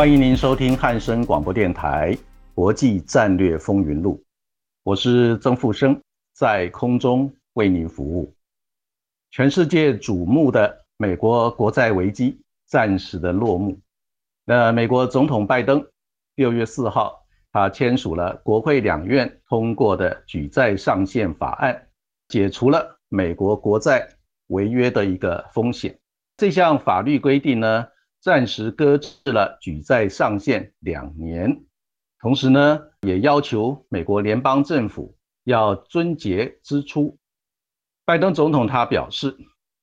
欢迎您收听汉声广播电台《国际战略风云录》，我是曾富生，在空中为您服务。全世界瞩目的美国国债危机暂时的落幕。那美国总统拜登六月四号，他签署了国会两院通过的举债上限法案，解除了美国国债违约的一个风险。这项法律规定呢？暂时搁置了举债上限两年，同时呢，也要求美国联邦政府要遵节支出。拜登总统他表示，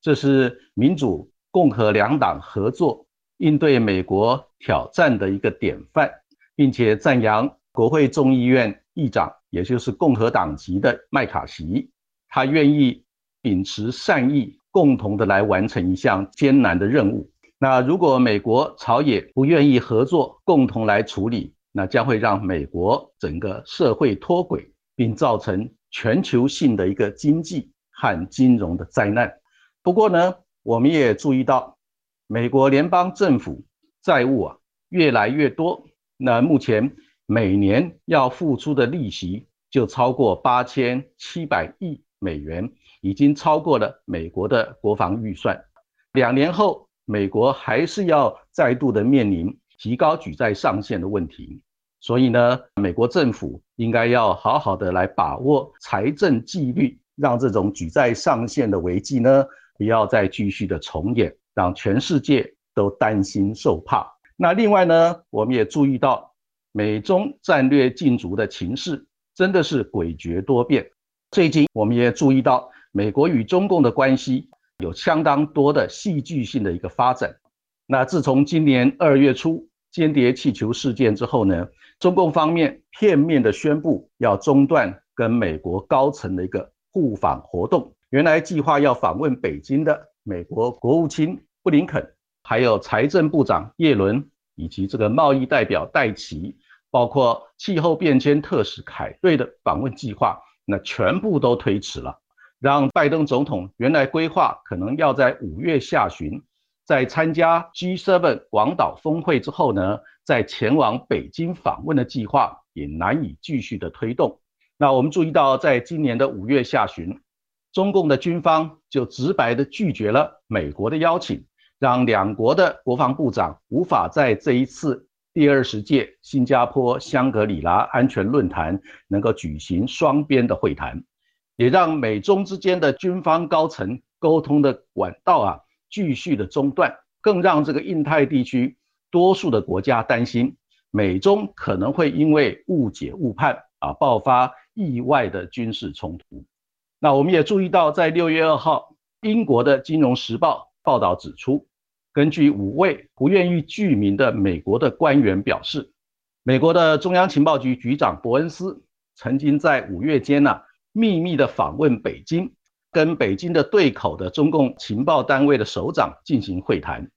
这是民主共和两党合作应对美国挑战的一个典范，并且赞扬国会众议院议长，也就是共和党籍的麦卡锡，他愿意秉持善意，共同的来完成一项艰难的任务。那如果美国朝野不愿意合作，共同来处理，那将会让美国整个社会脱轨，并造成全球性的一个经济和金融的灾难。不过呢，我们也注意到，美国联邦政府债务啊越来越多，那目前每年要付出的利息就超过八千七百亿美元，已经超过了美国的国防预算。两年后。美国还是要再度的面临提高举债上限的问题，所以呢，美国政府应该要好好的来把握财政纪律，让这种举债上限的危机呢不要再继续的重演，让全世界都担心受怕。那另外呢，我们也注意到美中战略竞逐的情势真的是诡谲多变。最近我们也注意到美国与中共的关系。有相当多的戏剧性的一个发展。那自从今年二月初间谍气球事件之后呢，中共方面片面的宣布要中断跟美国高层的一个互访活动。原来计划要访问北京的美国国务卿布林肯，还有财政部长耶伦，以及这个贸易代表戴奇，包括气候变迁特使凯瑞的访问计划，那全部都推迟了。让拜登总统原来规划可能要在五月下旬，在参加 G7 广岛峰会之后呢，再前往北京访问的计划也难以继续的推动。那我们注意到，在今年的五月下旬，中共的军方就直白的拒绝了美国的邀请，让两国的国防部长无法在这一次第二十届新加坡香格里拉安全论坛能够举行双边的会谈。也让美中之间的军方高层沟通的管道啊继续的中断，更让这个印太地区多数的国家担心美中可能会因为误解误判啊爆发意外的军事冲突。那我们也注意到，在六月二号，英国的《金融时报》报道指出，根据五位不愿意具名的美国的官员表示，美国的中央情报局局长伯恩斯曾经在五月间呢。秘密的访问北京，跟北京的对口的中共情报单位的首长进行会谈。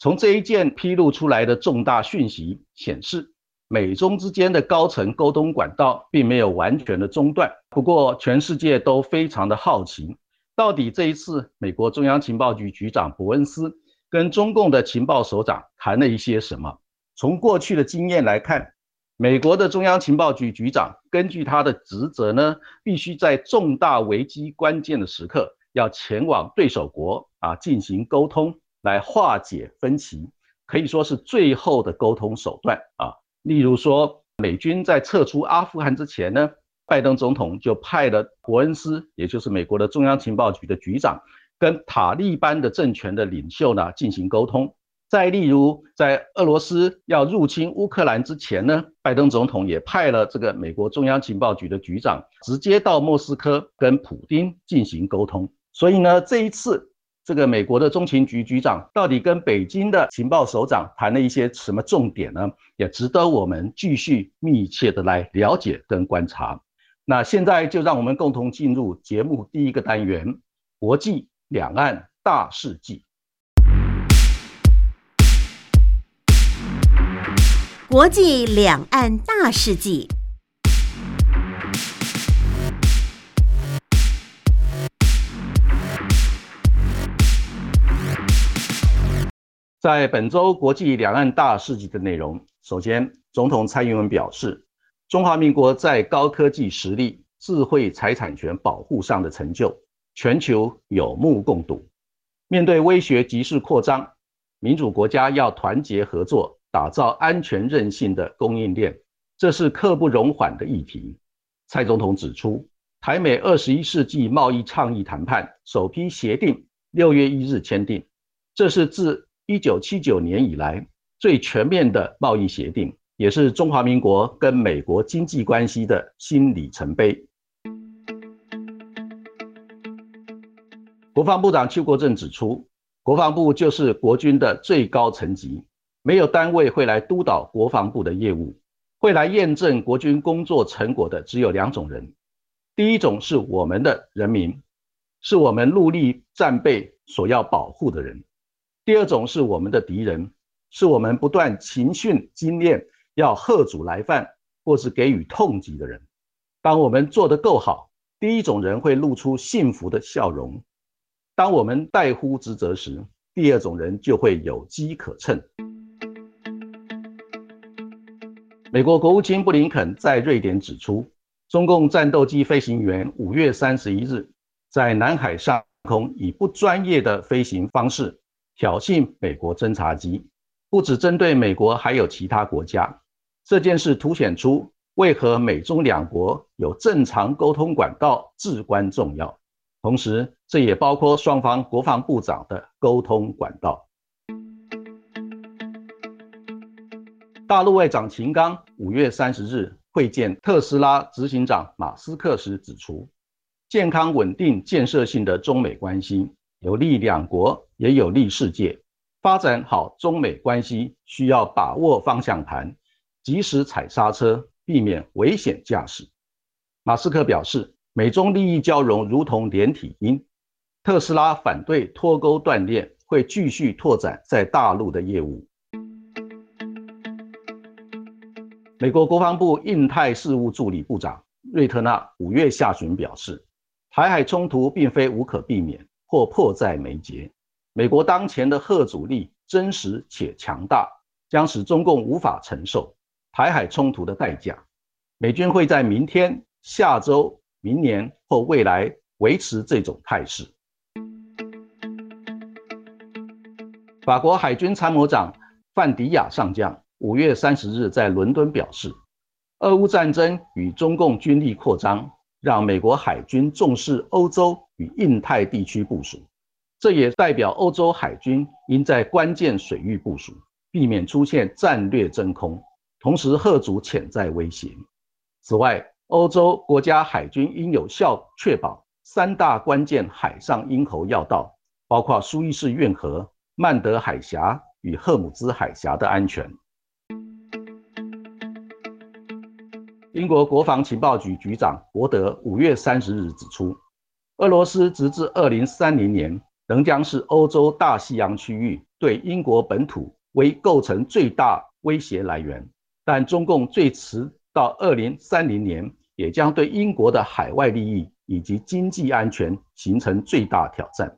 从这一件披露出来的重大讯息显示，美中之间的高层沟通管道并没有完全的中断。不过，全世界都非常的好奇，到底这一次美国中央情报局局长伯恩斯跟中共的情报首长谈了一些什么？从过去的经验来看。美国的中央情报局局长根据他的职责呢，必须在重大危机关键的时刻要前往对手国啊进行沟通，来化解分歧，可以说是最后的沟通手段啊。例如说，美军在撤出阿富汗之前呢，拜登总统就派了伯恩斯，也就是美国的中央情报局的局长，跟塔利班的政权的领袖呢进行沟通。再例如，在俄罗斯要入侵乌克兰之前呢，拜登总统也派了这个美国中央情报局的局长直接到莫斯科跟普京进行沟通。所以呢，这一次这个美国的中情局局长到底跟北京的情报首长谈了一些什么重点呢？也值得我们继续密切的来了解跟观察。那现在就让我们共同进入节目第一个单元：国际两岸大事记。国际两岸大事记，在本周国际两岸大事记的内容，首先，总统蔡英文表示，中华民国在高科技实力、智慧财产权保护上的成就，全球有目共睹。面对威胁急势扩张，民主国家要团结合作。打造安全韧性的供应链，这是刻不容缓的议题。蔡总统指出，台美二十一世纪贸易倡议谈判首批协定六月一日签订，这是自一九七九年以来最全面的贸易协定，也是中华民国跟美国经济关系的新里程碑。国防部长邱国正指出，国防部就是国军的最高层级。没有单位会来督导国防部的业务，会来验证国军工作成果的只有两种人：第一种是我们的人民，是我们陆力战备所要保护的人；第二种是我们的敌人，是我们不断勤训精练要贺主来犯或是给予痛击的人。当我们做得够好，第一种人会露出幸福的笑容；当我们怠忽职责时，第二种人就会有机可乘。美国国务卿布林肯在瑞典指出，中共战斗机飞行员五月三十一日在南海上空以不专业的飞行方式挑衅美国侦察机，不只针对美国，还有其他国家。这件事凸显出为何美中两国有正常沟通管道至关重要，同时这也包括双方国防部长的沟通管道。大陆外长秦刚五月三十日会见特斯拉执行长马斯克时指出，健康稳定、建设性的中美关系有利两国，也有利世界。发展好中美关系需要把握方向盘，及时踩刹车，避免危险驾驶。马斯克表示，美中利益交融如同连体婴。特斯拉反对脱钩断裂，会继续拓展在大陆的业务。美国国防部印太事务助理部长瑞特纳五月下旬表示，台海冲突并非无可避免或迫在眉睫。美国当前的核主力真实且强大，将使中共无法承受台海冲突的代价。美军会在明天、下周、明年或未来维持这种态势。法国海军参谋长范迪亚上将。五月三十日，在伦敦表示，俄乌战争与中共军力扩张，让美国海军重视欧洲与印太地区部署。这也代表欧洲海军应在关键水域部署，避免出现战略真空，同时遏阻潜在威胁。此外，欧洲国家海军应有效确保三大关键海上咽喉要道，包括苏伊士运河、曼德海峡与赫姆兹海峡的安全。英国国防情报局局长伯德五月三十日指出，俄罗斯直至二零三零年仍将是欧洲大西洋区域对英国本土为构成最大威胁来源，但中共最迟到二零三零年也将对英国的海外利益以及经济安全形成最大挑战。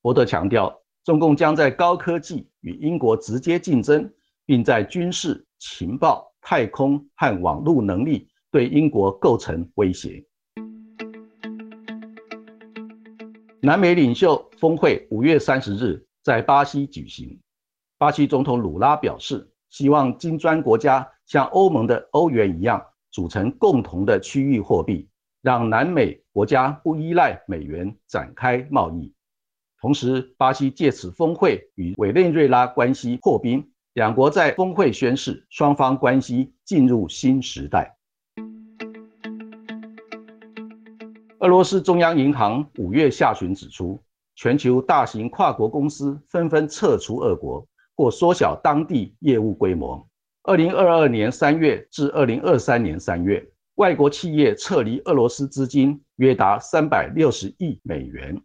伯德强调，中共将在高科技与英国直接竞争，并在军事情报。太空和网络能力对英国构成威胁。南美领袖峰会五月三十日在巴西举行，巴西总统鲁拉表示，希望金砖国家像欧盟的欧元一样，组成共同的区域货币，让南美国家不依赖美元展开贸易。同时，巴西借此峰会与委内瑞拉关系破冰，两国在峰会宣誓，双方关系进入新时代。俄罗斯中央银行五月下旬指出，全球大型跨国公司纷纷撤出俄国或缩小当地业务规模。二零二二年三月至二零二三年三月，外国企业撤离俄罗斯资金约达三百六十亿美元。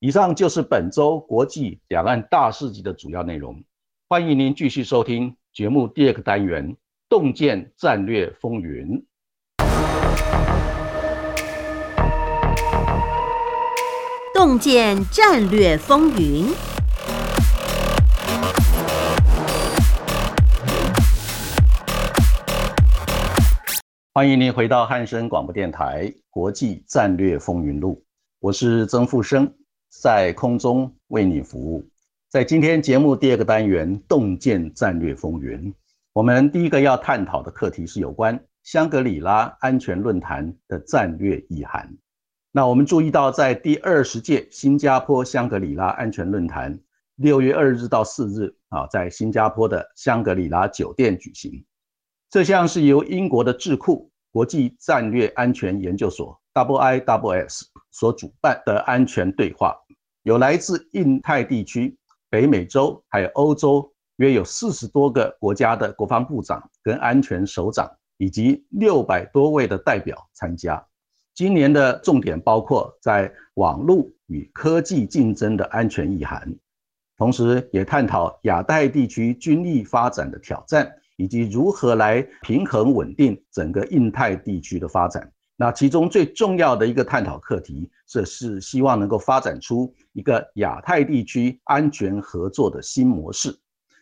以上就是本周国际两岸大事记的主要内容。欢迎您继续收听节目第二个单元《洞见战略风云》。洞见战略风云，欢迎您回到汉声广播电台《国际战略风云录》，我是曾富生，在空中为你服务。在今天节目第二个单元《洞见战略风云》，我们第一个要探讨的课题是有关香格里拉安全论坛的战略意涵。那我们注意到，在第二十届新加坡香格里拉安全论坛六月二日到四日啊，在新加坡的香格里拉酒店举行。这项是由英国的智库国际战略安全研究所 （IIS） 所主办的安全对话，有来自印太地区、北美洲还有欧洲约有四十多个国家的国防部长跟安全首长，以及六百多位的代表参加。今年的重点包括在网络与科技竞争的安全意涵，同时也探讨亚太地区军力发展的挑战，以及如何来平衡稳定整个印太地区的发展。那其中最重要的一个探讨课题，这是希望能够发展出一个亚太地区安全合作的新模式。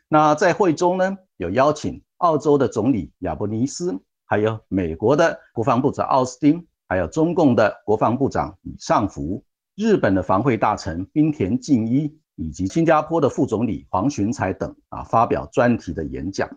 那在会中呢，有邀请澳洲的总理亚伯尼斯，还有美国的国防部长奥斯汀。还有中共的国防部长李尚福、日本的防卫大臣滨田敬一，以及新加坡的副总理黄循才等啊，发表专题的演讲。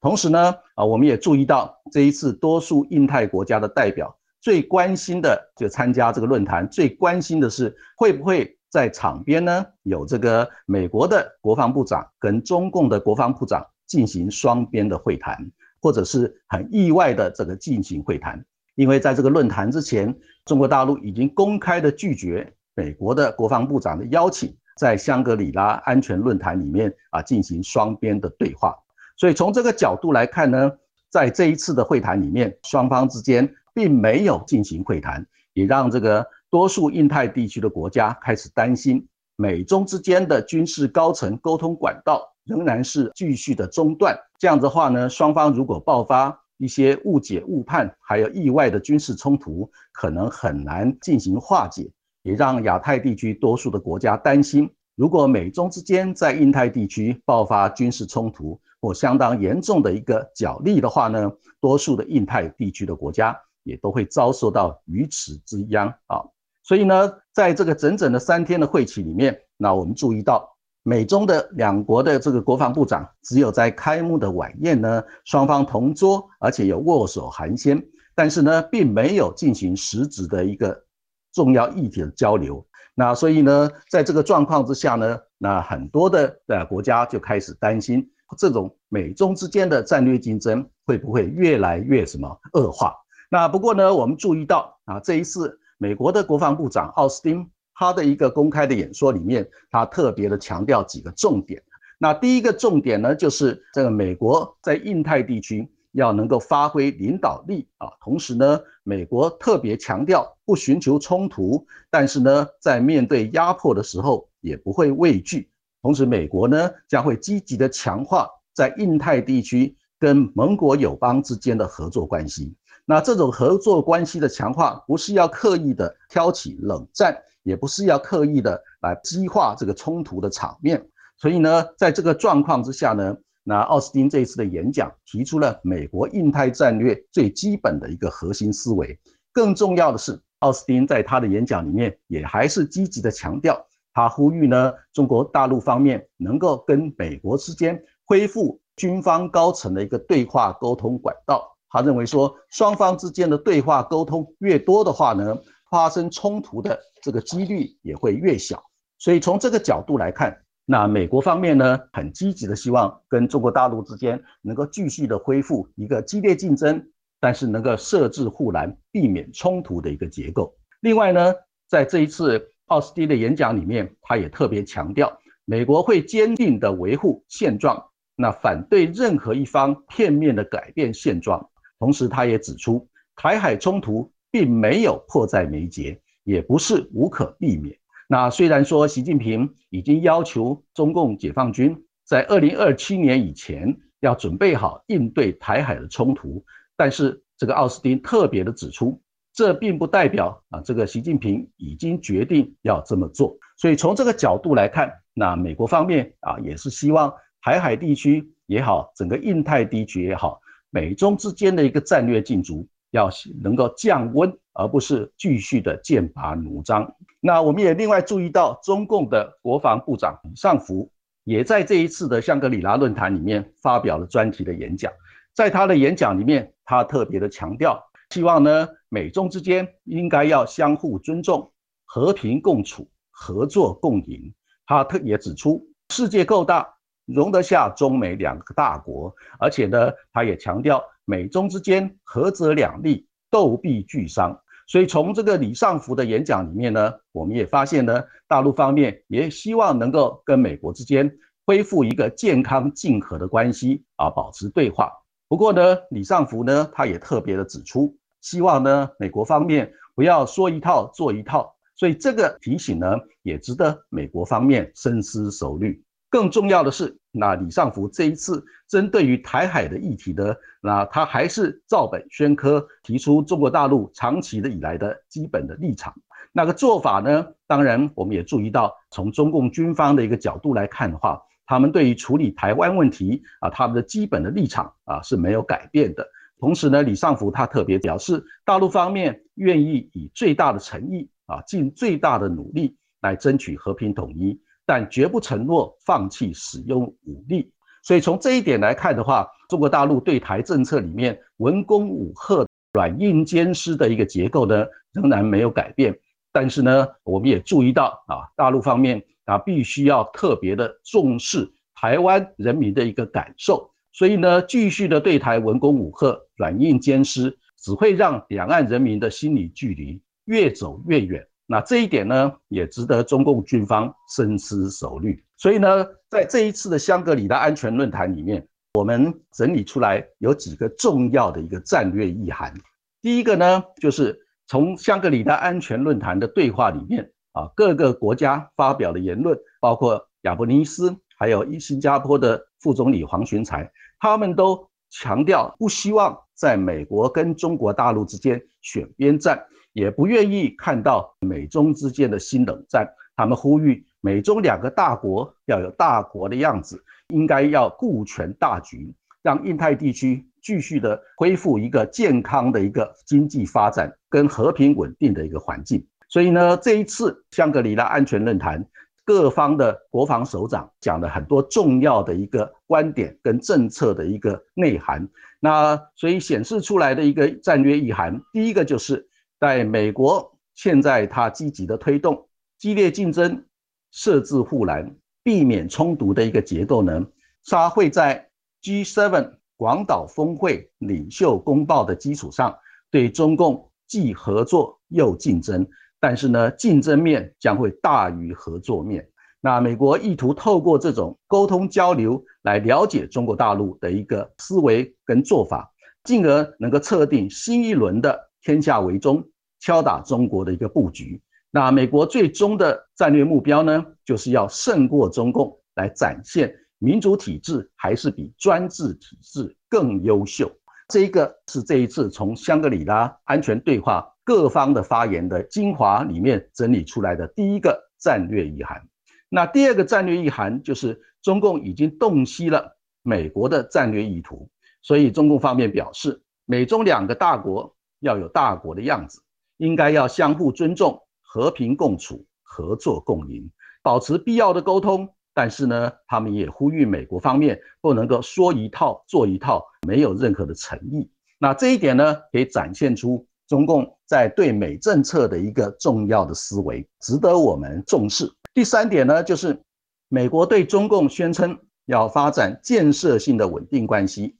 同时呢，啊，我们也注意到这一次多数印太国家的代表最关心的，就参加这个论坛，最关心的是会不会在场边呢有这个美国的国防部长跟中共的国防部长进行双边的会谈，或者是很意外的这个进行会谈。因为在这个论坛之前，中国大陆已经公开的拒绝美国的国防部长的邀请，在香格里拉安全论坛里面啊进行双边的对话。所以从这个角度来看呢，在这一次的会谈里面，双方之间并没有进行会谈，也让这个多数印太地区的国家开始担心，美中之间的军事高层沟通管道仍然是继续的中断。这样子的话呢，双方如果爆发，一些误解、误判，还有意外的军事冲突，可能很难进行化解，也让亚太地区多数的国家担心，如果美中之间在印太地区爆发军事冲突或相当严重的一个角力的话呢，多数的印太地区的国家也都会遭受到鱼池之殃啊。所以呢，在这个整整的三天的会期里面，那我们注意到。美中的两国的这个国防部长，只有在开幕的晚宴呢，双方同桌，而且有握手寒暄，但是呢，并没有进行实质的一个重要议题的交流。那所以呢，在这个状况之下呢，那很多的呃国家就开始担心，这种美中之间的战略竞争会不会越来越什么恶化？那不过呢，我们注意到啊，这一次美国的国防部长奥斯汀。他的一个公开的演说里面，他特别的强调几个重点。那第一个重点呢，就是这个美国在印太地区要能够发挥领导力啊。同时呢，美国特别强调不寻求冲突，但是呢，在面对压迫的时候也不会畏惧。同时，美国呢将会积极的强化在印太地区跟盟国友邦之间的合作关系。那这种合作关系的强化，不是要刻意的挑起冷战。也不是要刻意的来激化这个冲突的场面，所以呢，在这个状况之下呢，那奥斯汀这一次的演讲提出了美国印太战略最基本的一个核心思维。更重要的是，奥斯汀在他的演讲里面也还是积极的强调，他呼吁呢，中国大陆方面能够跟美国之间恢复军方高层的一个对话沟通管道。他认为说，双方之间的对话沟通越多的话呢，发生冲突的这个几率也会越小，所以从这个角度来看，那美国方面呢，很积极的希望跟中国大陆之间能够继续的恢复一个激烈竞争，但是能够设置护栏，避免冲突的一个结构。另外呢，在这一次奥斯汀的演讲里面，他也特别强调，美国会坚定的维护现状，那反对任何一方片面的改变现状。同时，他也指出，台海冲突并没有迫在眉睫，也不是无可避免。那虽然说习近平已经要求中共解放军在二零二七年以前要准备好应对台海的冲突，但是这个奥斯汀特别的指出，这并不代表啊这个习近平已经决定要这么做。所以从这个角度来看，那美国方面啊也是希望台海地区也好，整个印太地区也好，美中之间的一个战略竞逐要能够降温。而不是继续的剑拔弩张。那我们也另外注意到，中共的国防部长李尚福也在这一次的香格里拉论坛里面发表了专题的演讲。在他的演讲里面，他特别的强调，希望呢美中之间应该要相互尊重、和平共处、合作共赢。他特也指出，世界够大，容得下中美两个大国，而且呢，他也强调美中之间合则两利，斗必俱伤。所以从这个李尚福的演讲里面呢，我们也发现呢，大陆方面也希望能够跟美国之间恢复一个健康竞合的关系啊，保持对话。不过呢，李尚福呢，他也特别的指出，希望呢，美国方面不要说一套做一套。所以这个提醒呢，也值得美国方面深思熟虑。更重要的是，那李尚福这一次针对于台海的议题呢，那他还是照本宣科，提出中国大陆长期的以来的基本的立场。那个做法呢，当然我们也注意到，从中共军方的一个角度来看的话，他们对于处理台湾问题啊，他们的基本的立场啊是没有改变的。同时呢，李尚福他特别表示，大陆方面愿意以最大的诚意啊，尽最大的努力来争取和平统一。但绝不承诺放弃使用武力，所以从这一点来看的话，中国大陆对台政策里面文攻武赫、软硬兼施的一个结构呢，仍然没有改变。但是呢，我们也注意到啊，大陆方面啊，必须要特别的重视台湾人民的一个感受，所以呢，继续的对台文攻武赫、软硬兼施，只会让两岸人民的心理距离越走越远。那这一点呢，也值得中共军方深思熟虑。所以呢，在这一次的香格里拉安全论坛里面，我们整理出来有几个重要的一个战略意涵。第一个呢，就是从香格里拉安全论坛的对话里面啊，各个国家发表的言论，包括亚伯尼斯，还有新加坡的副总理黄循财，他们都强调不希望在美国跟中国大陆之间选边站。也不愿意看到美中之间的新冷战。他们呼吁美中两个大国要有大国的样子，应该要顾全大局，让印太地区继续的恢复一个健康的一个经济发展跟和平稳定的一个环境。所以呢，这一次香格里拉安全论坛，各方的国防首长讲了很多重要的一个观点跟政策的一个内涵。那所以显示出来的一个战略意涵，第一个就是。在美国，现在他积极的推动激烈竞争、设置护栏、避免冲突的一个结构呢，它会在 G7 广岛峰会领袖公报的基础上，对中共既合作又竞争，但是呢，竞争面将会大于合作面。那美国意图透过这种沟通交流来了解中国大陆的一个思维跟做法，进而能够测定新一轮的。天下为中，敲打中国的一个布局。那美国最终的战略目标呢，就是要胜过中共，来展现民主体制还是比专制体制更优秀。这一个是这一次从香格里拉安全对话各方的发言的精华里面整理出来的第一个战略意涵。那第二个战略意涵就是中共已经洞悉了美国的战略意图，所以中共方面表示，美中两个大国。要有大国的样子，应该要相互尊重、和平共处、合作共赢，保持必要的沟通。但是呢，他们也呼吁美国方面不能够说一套做一套，没有任何的诚意。那这一点呢，可以展现出中共在对美政策的一个重要的思维，值得我们重视。第三点呢，就是美国对中共宣称要发展建设性的稳定关系，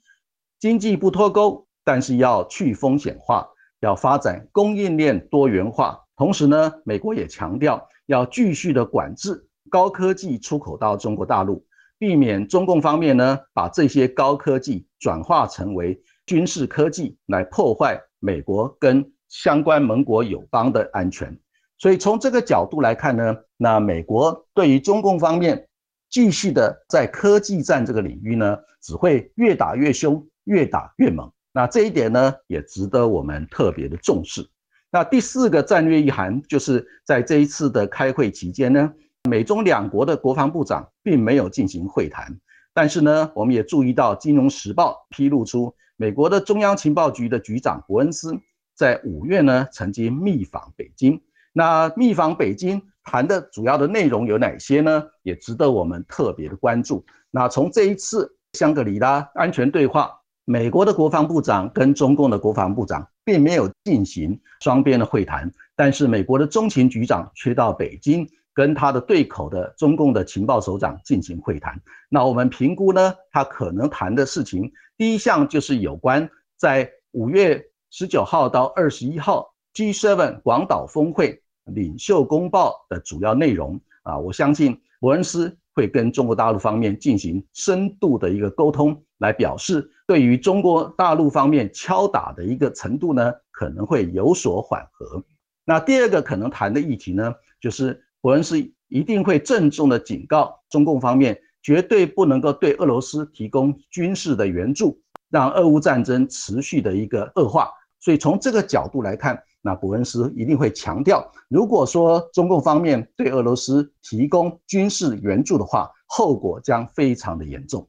经济不脱钩，但是要去风险化，要发展供应链多元化。同时呢，美国也强调要继续的管制高科技出口到中国大陆，避免中共方面呢把这些高科技转化成为军事科技来破坏美国跟相关盟国友邦的安全。所以从这个角度来看呢，那美国对于中共方面继续的在科技战这个领域呢，只会越打越凶，越打越猛。那这一点呢，也值得我们特别的重视。那第四个战略意涵，就是在这一次的开会期间呢，美中两国的国防部长并没有进行会谈，但是呢，我们也注意到《金融时报》披露出，美国的中央情报局的局长伯恩斯在五月呢曾经密访北京。那密访北京谈的主要的内容有哪些呢？也值得我们特别的关注。那从这一次香格里拉安全对话，美国的国防部长跟中共的国防部长。并没有进行双边的会谈，但是美国的中情局长却到北京跟他的对口的中共的情报首长进行会谈。那我们评估呢，他可能谈的事情，第一项就是有关在五月十九号到二十一号 G7 广岛峰会领袖公报的主要内容啊。我相信伯恩斯会跟中国大陆方面进行深度的一个沟通。来表示对于中国大陆方面敲打的一个程度呢，可能会有所缓和。那第二个可能谈的议题呢，就是伯恩斯一定会郑重的警告中共方面，绝对不能够对俄罗斯提供军事的援助，让俄乌战争持续的一个恶化。所以从这个角度来看，那伯恩斯一定会强调，如果说中共方面对俄罗斯提供军事援助的话，后果将非常的严重。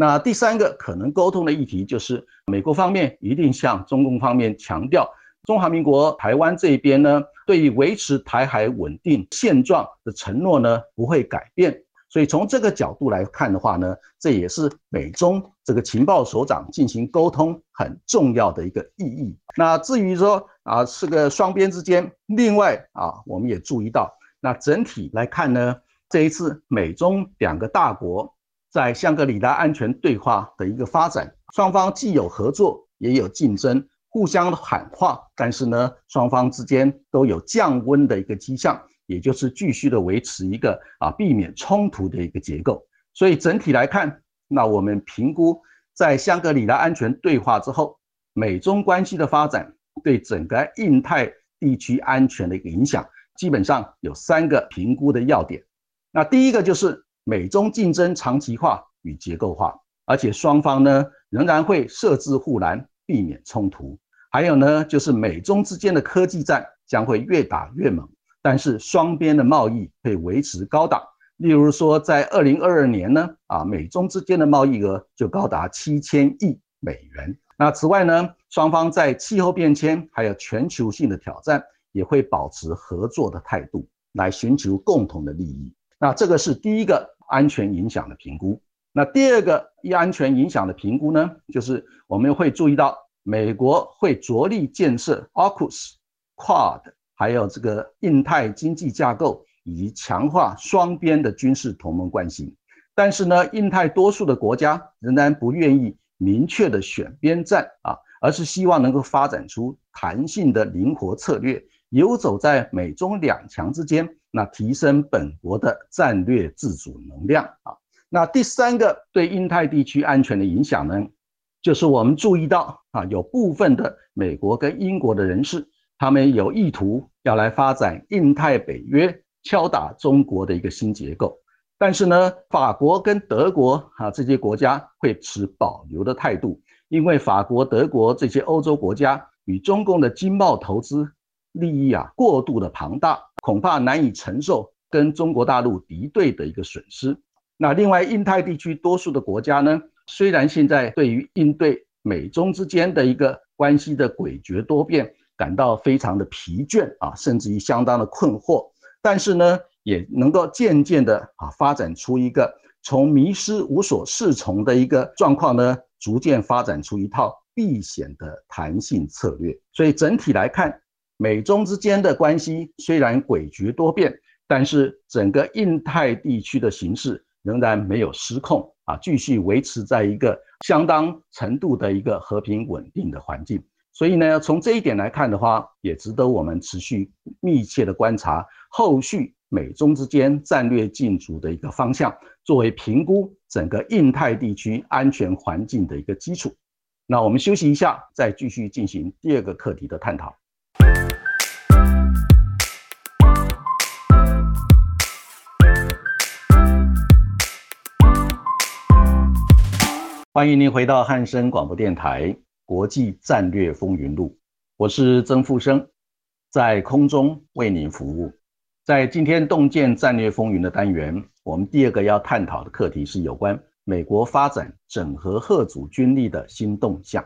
那第三个可能沟通的议题，就是美国方面一定向中共方面强调，中华民国台湾这边呢，对于维持台海稳定现状的承诺呢，不会改变。所以从这个角度来看的话呢，这也是美中这个情报首长进行沟通很重要的一个意义。那至于说啊，是个双边之间，另外啊，我们也注意到，那整体来看呢，这一次美中两个大国。在香格里拉安全对话的一个发展，双方既有合作，也有竞争，互相喊话，但是呢，双方之间都有降温的一个迹象，也就是继续的维持一个啊避免冲突的一个结构。所以整体来看，那我们评估在香格里拉安全对话之后，美中关系的发展对整个印太地区安全的一个影响，基本上有三个评估的要点。那第一个就是。美中竞争长期化与结构化，而且双方呢仍然会设置护栏，避免冲突。还有呢，就是美中之间的科技战将会越打越猛，但是双边的贸易会维持高档。例如说，在二零二二年呢，啊，美中之间的贸易额就高达七千亿美元。那此外呢，双方在气候变迁还有全球性的挑战，也会保持合作的态度，来寻求共同的利益。那这个是第一个。安全影响的评估。那第二个一安全影响的评估呢，就是我们会注意到，美国会着力建设 AUKUS、QUAD，还有这个印太经济架构，以及强化双边的军事同盟关系。但是呢，印太多数的国家仍然不愿意明确的选边站啊，而是希望能够发展出弹性的灵活策略，游走在美中两强之间。那提升本国的战略自主能量啊。那第三个对印太地区安全的影响呢，就是我们注意到啊，有部分的美国跟英国的人士，他们有意图要来发展印太北约，敲打中国的一个新结构。但是呢，法国跟德国啊这些国家会持保留的态度，因为法国、德国这些欧洲国家与中共的经贸投资利益啊过度的庞大。恐怕难以承受跟中国大陆敌对的一个损失。那另外，印太地区多数的国家呢，虽然现在对于应对美中之间的一个关系的诡谲多变感到非常的疲倦啊，甚至于相当的困惑，但是呢，也能够渐渐的啊发展出一个从迷失无所适从的一个状况呢，逐渐发展出一套避险的弹性策略。所以整体来看，美中之间的关系虽然诡谲多变，但是整个印太地区的形势仍然没有失控啊，继续维持在一个相当程度的一个和平稳定的环境。所以呢，从这一点来看的话，也值得我们持续密切的观察后续美中之间战略竞逐的一个方向，作为评估整个印太地区安全环境的一个基础。那我们休息一下，再继续进行第二个课题的探讨。欢迎您回到汉声广播电台。国际战略风云录，我是曾富生，在空中为您服务。在今天洞见战略风云的单元，我们第二个要探讨的课题是有关美国发展整合核组军力的新动向。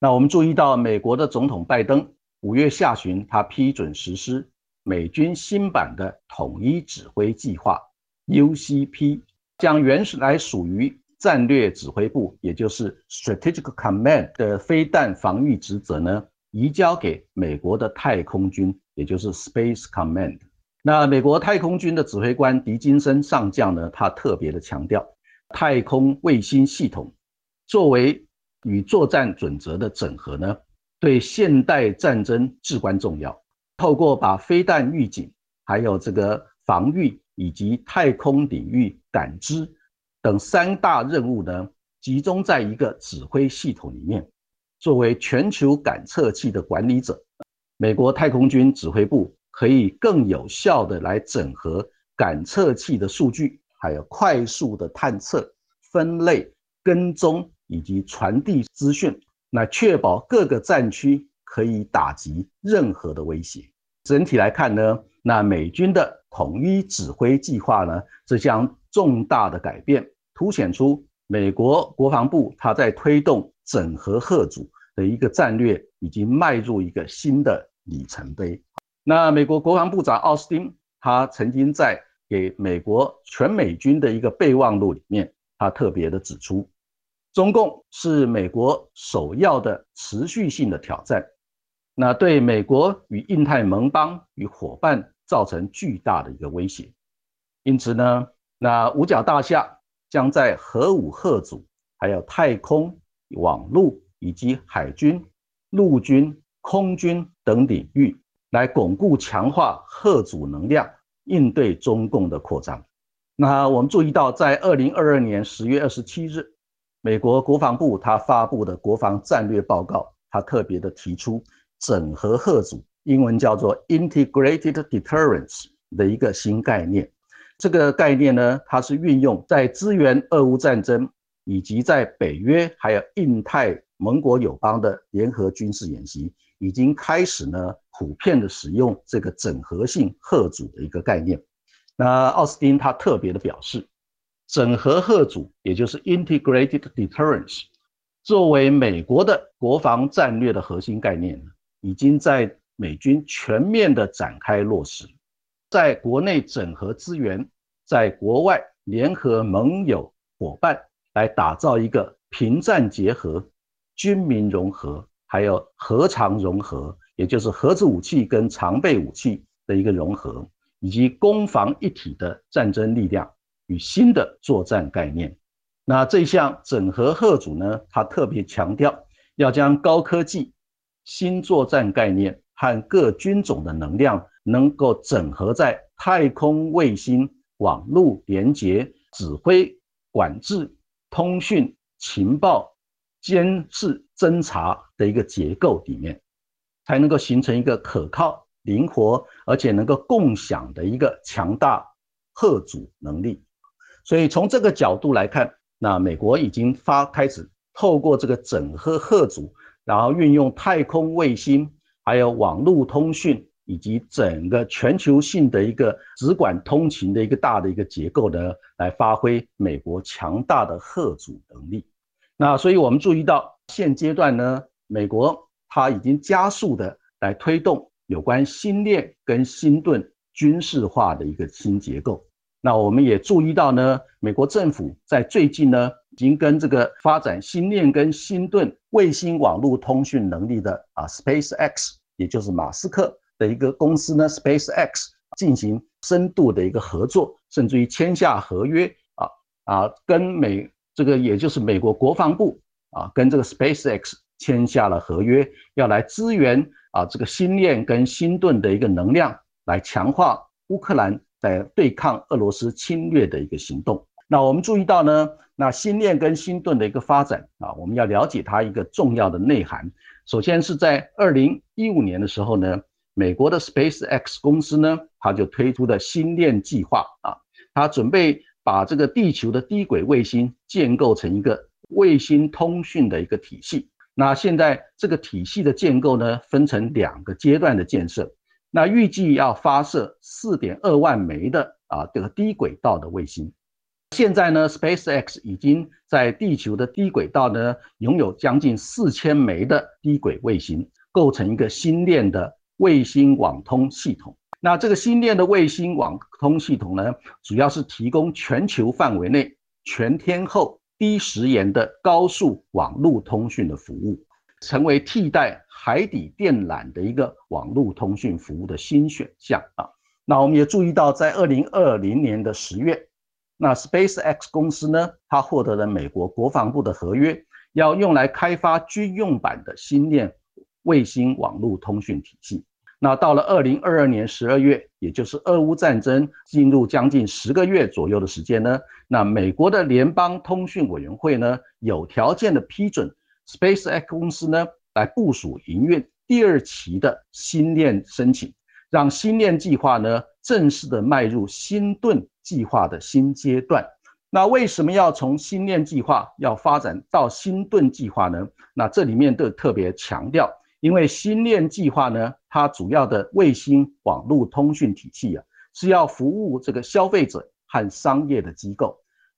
那我们注意到，美国的总统拜登五月下旬，他批准实施美军新版的统一指挥计划 （UCP），将原来属于。战略指挥部，也就是 Strategic Command 的飞弹防御职责呢，移交给美国的太空军，也就是 Space Command。那美国太空军的指挥官狄金森上将呢，他特别的强调，太空卫星系统作为与作战准则的整合呢，对现代战争至关重要。透过把飞弹预警、还有这个防御以及太空领域感知。等三大任务呢，集中在一个指挥系统里面。作为全球感测器的管理者，美国太空军指挥部可以更有效的来整合感测器的数据，还有快速的探测、分类、跟踪以及传递资讯，那确保各个战区可以打击任何的威胁。整体来看呢，那美军的统一指挥计划呢，这项重大的改变。凸显出美国国防部他在推动整合贺组的一个战略，已经迈入一个新的里程碑。那美国国防部长奥斯汀，他曾经在给美国全美军的一个备忘录里面，他特别的指出，中共是美国首要的持续性的挑战，那对美国与印太盟邦与伙伴造成巨大的一个威胁。因此呢，那五角大厦。将在核武核组、还有太空、网络以及海军、陆军、空军等领域，来巩固、强化核组能量，应对中共的扩张。那我们注意到，在二零二二年十月二十七日，美国国防部他发布的国防战略报告，他特别的提出整合核组，英文叫做 Integrated Deterrence 的一个新概念。这个概念呢，它是运用在支援俄乌战争，以及在北约还有印太盟国友邦的联合军事演习，已经开始呢普遍的使用这个整合性核组的一个概念。那奥斯汀他特别的表示，整合核组也就是 Integrated Deterrence，作为美国的国防战略的核心概念，已经在美军全面的展开落实。在国内整合资源，在国外联合盟友伙伴，来打造一个平战结合、军民融合，还有核常融合，也就是核子武器跟常备武器的一个融合，以及攻防一体的战争力量与新的作战概念。那这项整合贺组呢，它特别强调要将高科技、新作战概念和各军种的能量。能够整合在太空卫星、网络连接、指挥、管制、通讯、情报、监视、侦查的一个结构里面，才能够形成一个可靠、灵活而且能够共享的一个强大核组能力。所以从这个角度来看，那美国已经发开始透过这个整合核组，然后运用太空卫星还有网络通讯。以及整个全球性的一个直管通勤的一个大的一个结构呢，来发挥美国强大的核主能力。那所以我们注意到，现阶段呢，美国它已经加速的来推动有关新链跟新盾军事化的一个新结构。那我们也注意到呢，美国政府在最近呢，已经跟这个发展新链跟新盾卫星网络通讯能力的啊，SpaceX，也就是马斯克的一个公司呢，SpaceX 进行深度的一个合作，甚至于签下合约啊啊，跟美这个也就是美国国防部啊，跟这个 SpaceX 签下了合约，要来支援啊这个星链跟星盾的一个能量，来强化乌克兰。在对抗俄罗斯侵略的一个行动。那我们注意到呢，那星链跟星盾的一个发展啊，我们要了解它一个重要的内涵。首先是在二零一五年的时候呢，美国的 SpaceX 公司呢，它就推出的星链计划啊，它准备把这个地球的低轨卫星建构成一个卫星通讯的一个体系。那现在这个体系的建构呢，分成两个阶段的建设。那预计要发射四点二万枚的啊这个低轨道的卫星，现在呢，SpaceX 已经在地球的低轨道呢拥有将近四千枚的低轨卫星，构成一个星链的卫星网通系统。那这个星链的卫星网通系统呢，主要是提供全球范围内全天候低时延的高速网络通讯的服务。成为替代海底电缆的一个网络通讯服务的新选项啊。那我们也注意到，在二零二零年的十月，那 SpaceX 公司呢，它获得了美国国防部的合约，要用来开发军用版的星链卫星网络通讯体系。那到了二零二二年十二月，也就是俄乌战争进入将近十个月左右的时间呢，那美国的联邦通讯委员会呢，有条件的批准。SpaceX 公司呢，来部署营运第二期的星链申请，让星链计划呢正式的迈入星盾计划的新阶段。那为什么要从星链计划要发展到星盾计划呢？那这里面都特别强调，因为星链计划呢，它主要的卫星网络通讯体系啊，是要服务这个消费者和商业的机构，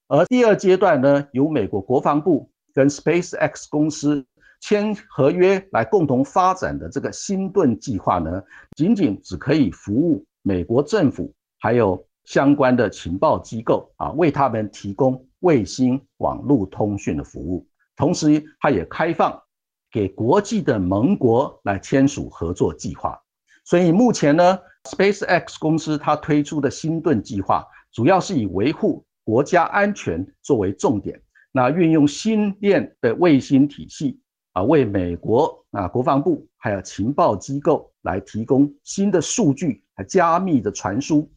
而第二阶段呢，由美国国防部。跟 SpaceX 公司签合约来共同发展的这个星盾计划呢，仅仅只可以服务美国政府还有相关的情报机构啊，为他们提供卫星网络通讯的服务。同时，它也开放给国际的盟国来签署合作计划。所以目前呢，SpaceX 公司它推出的星盾计划，主要是以维护国家安全作为重点。那运用星链的卫星体系啊，为美国啊国防部还有情报机构来提供新的数据和加密的传输、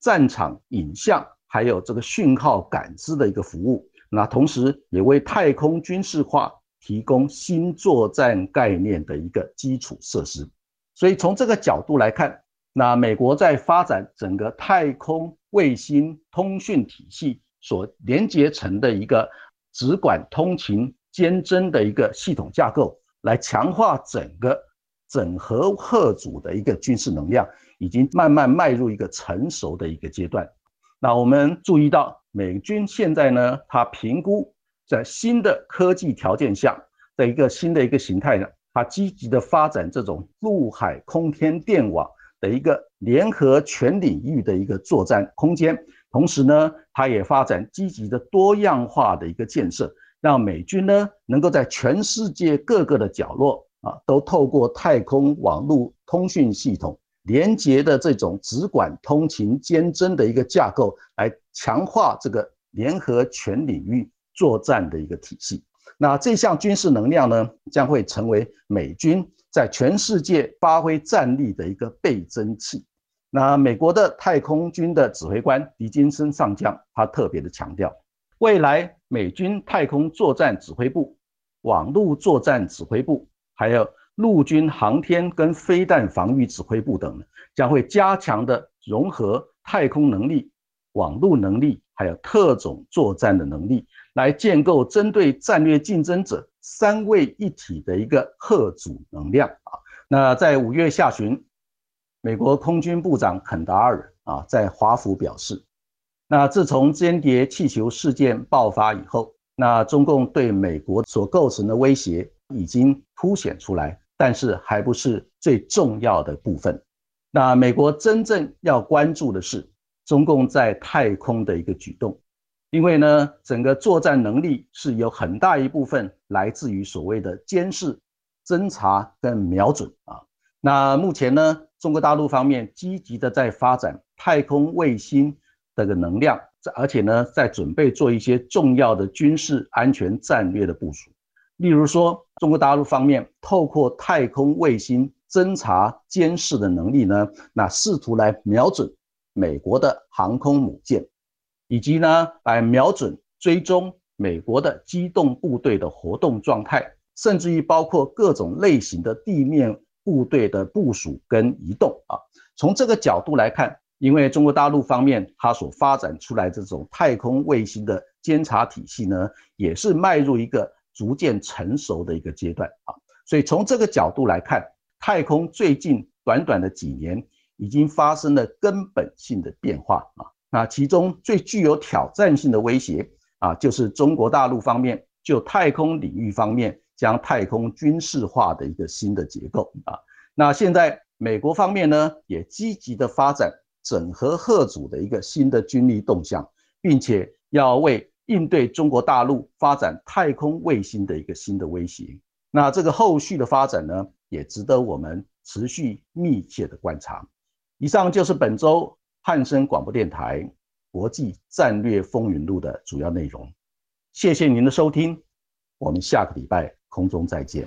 战场影像还有这个讯号感知的一个服务。那同时也为太空军事化提供新作战概念的一个基础设施。所以从这个角度来看，那美国在发展整个太空卫星通讯体系所连接成的一个。只管通勤兼侦的一个系统架构，来强化整个整合贺组的一个军事能量，已经慢慢迈入一个成熟的一个阶段。那我们注意到，美军现在呢，它评估在新的科技条件下的一个新的一个形态呢，它积极的发展这种陆海空天电网的一个联合全领域的一个作战空间。同时呢，它也发展积极的多样化的一个建设，让美军呢能够在全世界各个的角落啊，都透过太空网络通讯系统连接的这种直管通勤兼侦的一个架构，来强化这个联合全领域作战的一个体系。那这项军事能量呢，将会成为美军在全世界发挥战力的一个倍增器。那美国的太空军的指挥官狄金森上将，他特别的强调，未来美军太空作战指挥部、网络作战指挥部，还有陆军航天跟飞弹防御指挥部等，将会加强的融合太空能力、网络能力，还有特种作战的能力，来建构针对战略竞争者三位一体的一个核主能量啊。那在五月下旬。美国空军部长肯达尔啊，在华府表示，那自从间谍气球事件爆发以后，那中共对美国所构成的威胁已经凸显出来，但是还不是最重要的部分。那美国真正要关注的是，中共在太空的一个举动。因为呢，整个作战能力是有很大一部分来自于所谓的监视、侦察跟瞄准啊。那目前呢，中国大陆方面积极的在发展太空卫星这个能量，而且呢，在准备做一些重要的军事安全战略的部署。例如说，中国大陆方面透过太空卫星侦察监视的能力呢，那试图来瞄准美国的航空母舰。以及呢，来瞄准追踪美国的机动部队的活动状态，甚至于包括各种类型的地面部队的部署跟移动啊。从这个角度来看，因为中国大陆方面它所发展出来这种太空卫星的监察体系呢，也是迈入一个逐渐成熟的一个阶段啊。所以从这个角度来看，太空最近短短的几年已经发生了根本性的变化啊。那其中最具有挑战性的威胁啊，就是中国大陆方面就太空领域方面将太空军事化的一个新的结构啊。那现在美国方面呢，也积极的发展整合贺组的一个新的军力动向，并且要为应对中国大陆发展太空卫星的一个新的威胁。那这个后续的发展呢，也值得我们持续密切的观察。以上就是本周。汉声广播电台国际战略风云录的主要内容，谢谢您的收听，我们下个礼拜空中再见。